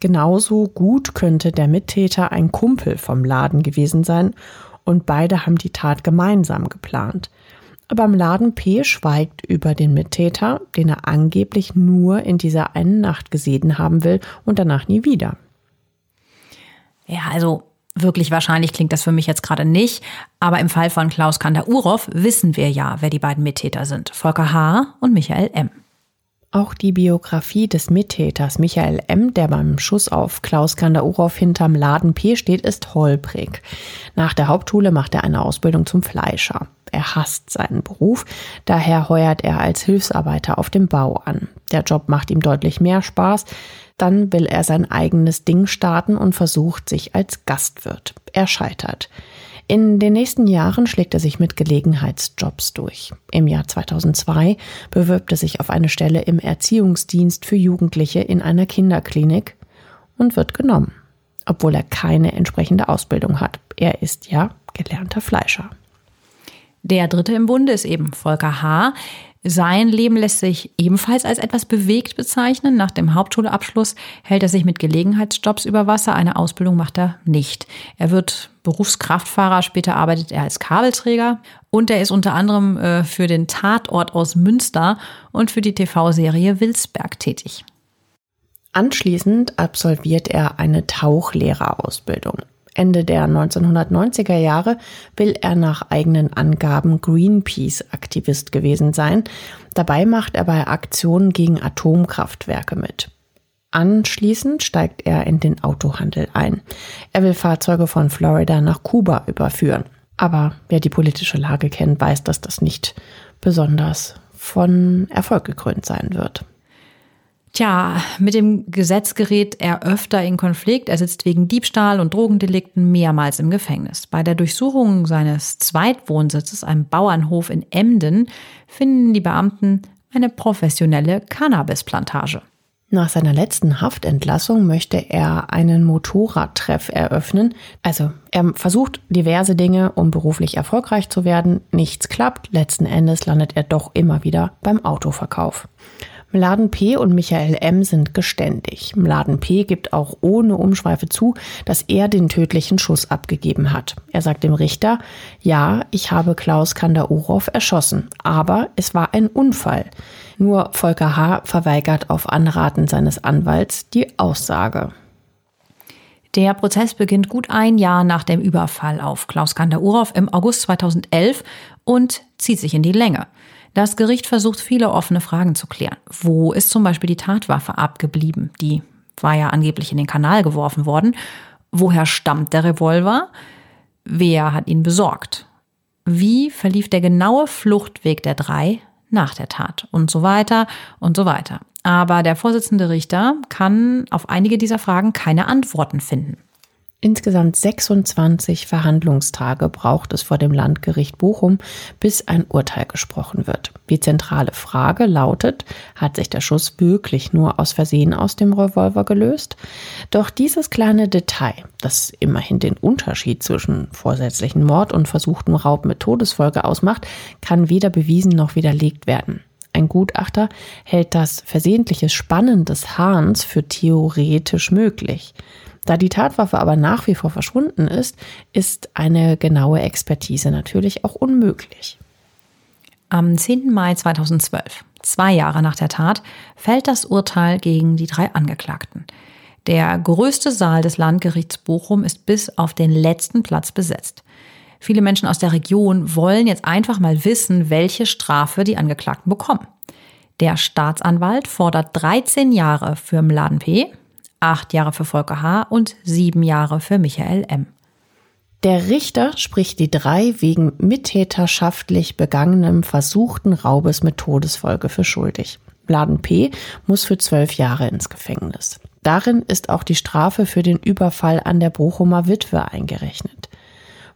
Genauso gut könnte der Mittäter ein Kumpel vom Laden gewesen sein und beide haben die Tat gemeinsam geplant. Aber im Laden P schweigt über den Mittäter, den er angeblich nur in dieser einen Nacht gesehen haben will und danach nie wieder. Ja, also wirklich wahrscheinlich klingt das für mich jetzt gerade nicht, aber im Fall von Klaus Kander-Uroff wissen wir ja, wer die beiden Mittäter sind. Volker H. und Michael M. Auch die Biografie des Mittäters Michael M., der beim Schuss auf Klaus Kander-Uroff hinterm Laden P steht, ist holprig. Nach der Hauptschule macht er eine Ausbildung zum Fleischer. Er hasst seinen Beruf, daher heuert er als Hilfsarbeiter auf dem Bau an. Der Job macht ihm deutlich mehr Spaß, dann will er sein eigenes Ding starten und versucht sich als Gastwirt. Er scheitert. In den nächsten Jahren schlägt er sich mit Gelegenheitsjobs durch. Im Jahr 2002 bewirbt er sich auf eine Stelle im Erziehungsdienst für Jugendliche in einer Kinderklinik und wird genommen, obwohl er keine entsprechende Ausbildung hat. Er ist ja gelernter Fleischer. Der dritte im Bunde ist eben Volker H. Sein Leben lässt sich ebenfalls als etwas bewegt bezeichnen. Nach dem Hauptschulabschluss hält er sich mit Gelegenheitsjobs über Wasser. Eine Ausbildung macht er nicht. Er wird Berufskraftfahrer, später arbeitet er als Kabelträger und er ist unter anderem äh, für den Tatort aus Münster und für die TV-Serie Wilsberg tätig. Anschließend absolviert er eine Tauchlehrerausbildung. Ende der 1990er Jahre will er nach eigenen Angaben Greenpeace-Aktivist gewesen sein. Dabei macht er bei Aktionen gegen Atomkraftwerke mit. Anschließend steigt er in den Autohandel ein. Er will Fahrzeuge von Florida nach Kuba überführen. Aber wer die politische Lage kennt, weiß, dass das nicht besonders von Erfolg gekrönt sein wird. Tja, mit dem Gesetz gerät er öfter in Konflikt. Er sitzt wegen Diebstahl und Drogendelikten mehrmals im Gefängnis. Bei der Durchsuchung seines Zweitwohnsitzes, einem Bauernhof in Emden, finden die Beamten eine professionelle Cannabisplantage. Nach seiner letzten Haftentlassung möchte er einen Motorradtreff eröffnen. Also er versucht diverse Dinge, um beruflich erfolgreich zu werden. Nichts klappt. Letzten Endes landet er doch immer wieder beim Autoverkauf. Mladen P. und Michael M. sind geständig. Mladen P. gibt auch ohne Umschweife zu, dass er den tödlichen Schuss abgegeben hat. Er sagt dem Richter, ja, ich habe Klaus Kandaurov erschossen, aber es war ein Unfall. Nur Volker H. verweigert auf Anraten seines Anwalts die Aussage. Der Prozess beginnt gut ein Jahr nach dem Überfall auf Klaus Kandaurov im August 2011 und zieht sich in die Länge. Das Gericht versucht viele offene Fragen zu klären. Wo ist zum Beispiel die Tatwaffe abgeblieben? Die war ja angeblich in den Kanal geworfen worden. Woher stammt der Revolver? Wer hat ihn besorgt? Wie verlief der genaue Fluchtweg der drei nach der Tat? Und so weiter und so weiter. Aber der Vorsitzende Richter kann auf einige dieser Fragen keine Antworten finden. Insgesamt 26 Verhandlungstage braucht es vor dem Landgericht Bochum, bis ein Urteil gesprochen wird. Die zentrale Frage lautet, hat sich der Schuss wirklich nur aus Versehen aus dem Revolver gelöst? Doch dieses kleine Detail, das immerhin den Unterschied zwischen vorsätzlichen Mord und versuchten Raub mit Todesfolge ausmacht, kann weder bewiesen noch widerlegt werden. Ein Gutachter hält das versehentliche Spannen des Hahns für theoretisch möglich. Da die Tatwaffe aber nach wie vor verschwunden ist, ist eine genaue Expertise natürlich auch unmöglich. Am 10. Mai 2012, zwei Jahre nach der Tat, fällt das Urteil gegen die drei Angeklagten. Der größte Saal des Landgerichts Bochum ist bis auf den letzten Platz besetzt. Viele Menschen aus der Region wollen jetzt einfach mal wissen, welche Strafe die Angeklagten bekommen. Der Staatsanwalt fordert 13 Jahre für Mladen P., acht Jahre für Volker H. und sieben Jahre für Michael M. Der Richter spricht die drei wegen mittäterschaftlich begangenem versuchten Raubes mit Todesfolge für schuldig. Bladen P. muss für zwölf Jahre ins Gefängnis. Darin ist auch die Strafe für den Überfall an der Bochumer Witwe eingerechnet.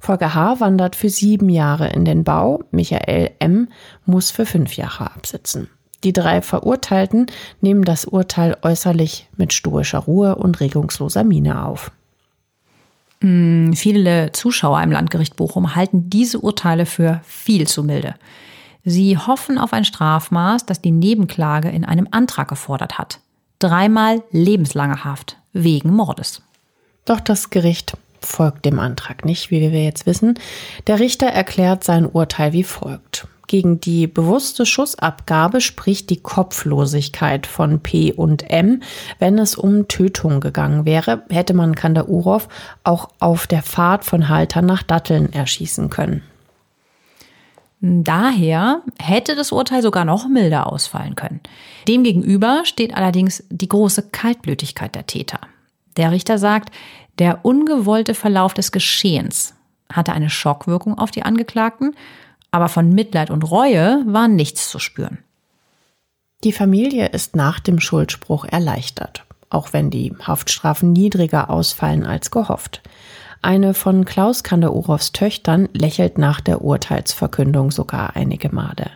Volker H. wandert für sieben Jahre in den Bau, Michael M. muss für fünf Jahre absitzen. Die drei Verurteilten nehmen das Urteil äußerlich mit stoischer Ruhe und regungsloser Miene auf. Mm, viele Zuschauer im Landgericht Bochum halten diese Urteile für viel zu milde. Sie hoffen auf ein Strafmaß, das die Nebenklage in einem Antrag gefordert hat. Dreimal lebenslange Haft wegen Mordes. Doch das Gericht folgt dem Antrag nicht, wie wir jetzt wissen. Der Richter erklärt sein Urteil wie folgt. Gegen die bewusste Schussabgabe spricht die Kopflosigkeit von P und M. Wenn es um Tötung gegangen wäre, hätte man Kandaurov auch auf der Fahrt von Haltern nach Datteln erschießen können. Daher hätte das Urteil sogar noch milder ausfallen können. Demgegenüber steht allerdings die große Kaltblütigkeit der Täter. Der Richter sagt, der ungewollte Verlauf des Geschehens hatte eine Schockwirkung auf die Angeklagten aber von Mitleid und Reue war nichts zu spüren. Die Familie ist nach dem Schuldspruch erleichtert, auch wenn die Haftstrafen niedriger ausfallen als gehofft. Eine von Klaus Kanderows Töchtern lächelt nach der Urteilsverkündung sogar einige Male.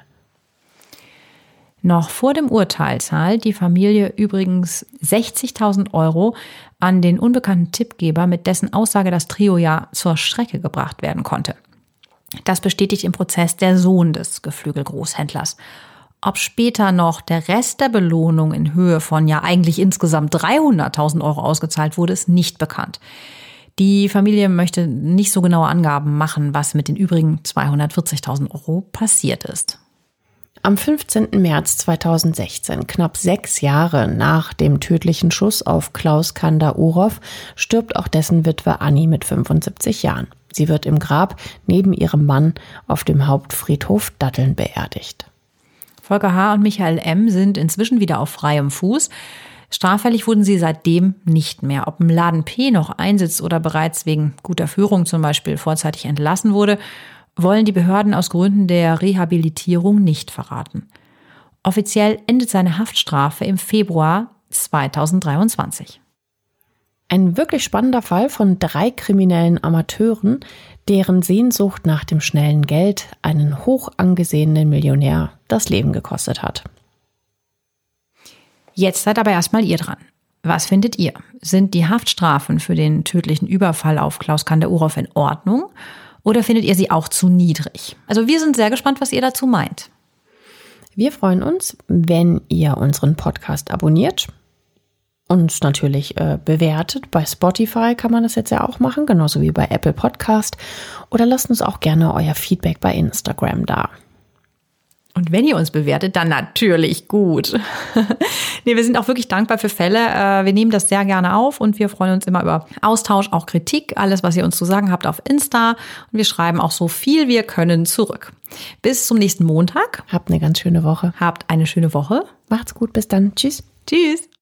Noch vor dem Urteil zahlt die Familie übrigens 60.000 Euro an den unbekannten Tippgeber, mit dessen Aussage das Trio ja zur Strecke gebracht werden konnte. Das bestätigt im Prozess der Sohn des Geflügelgroßhändlers. Ob später noch der Rest der Belohnung in Höhe von ja eigentlich insgesamt 300.000 Euro ausgezahlt wurde, ist nicht bekannt. Die Familie möchte nicht so genaue Angaben machen, was mit den übrigen 240.000 Euro passiert ist. Am 15. März 2016, knapp sechs Jahre nach dem tödlichen Schuss auf Klaus Kanda-Urow, stirbt auch dessen Witwe Annie mit 75 Jahren. Sie wird im Grab neben ihrem Mann auf dem Hauptfriedhof Datteln beerdigt. Volker H. und Michael M. sind inzwischen wieder auf freiem Fuß. Straffällig wurden sie seitdem nicht mehr. Ob im Laden P noch einsitzt oder bereits wegen guter Führung zum Beispiel vorzeitig entlassen wurde, wollen die Behörden aus Gründen der Rehabilitierung nicht verraten. Offiziell endet seine Haftstrafe im Februar 2023. Ein wirklich spannender Fall von drei kriminellen Amateuren, deren Sehnsucht nach dem schnellen Geld einen hoch angesehenen Millionär das Leben gekostet hat. Jetzt seid aber erstmal ihr dran. Was findet ihr? Sind die Haftstrafen für den tödlichen Überfall auf Klaus Kanderurow in Ordnung? Oder findet ihr sie auch zu niedrig? Also wir sind sehr gespannt, was ihr dazu meint. Wir freuen uns, wenn ihr unseren Podcast abonniert, uns natürlich äh, bewertet. Bei Spotify kann man das jetzt ja auch machen, genauso wie bei Apple Podcast. Oder lasst uns auch gerne euer Feedback bei Instagram da. Und wenn ihr uns bewertet, dann natürlich gut. nee, wir sind auch wirklich dankbar für Fälle. Äh, wir nehmen das sehr gerne auf und wir freuen uns immer über Austausch, auch Kritik, alles, was ihr uns zu sagen habt auf Insta. Und wir schreiben auch so viel wir können zurück. Bis zum nächsten Montag. Habt eine ganz schöne Woche. Habt eine schöne Woche. Macht's gut, bis dann. Tschüss. Tschüss.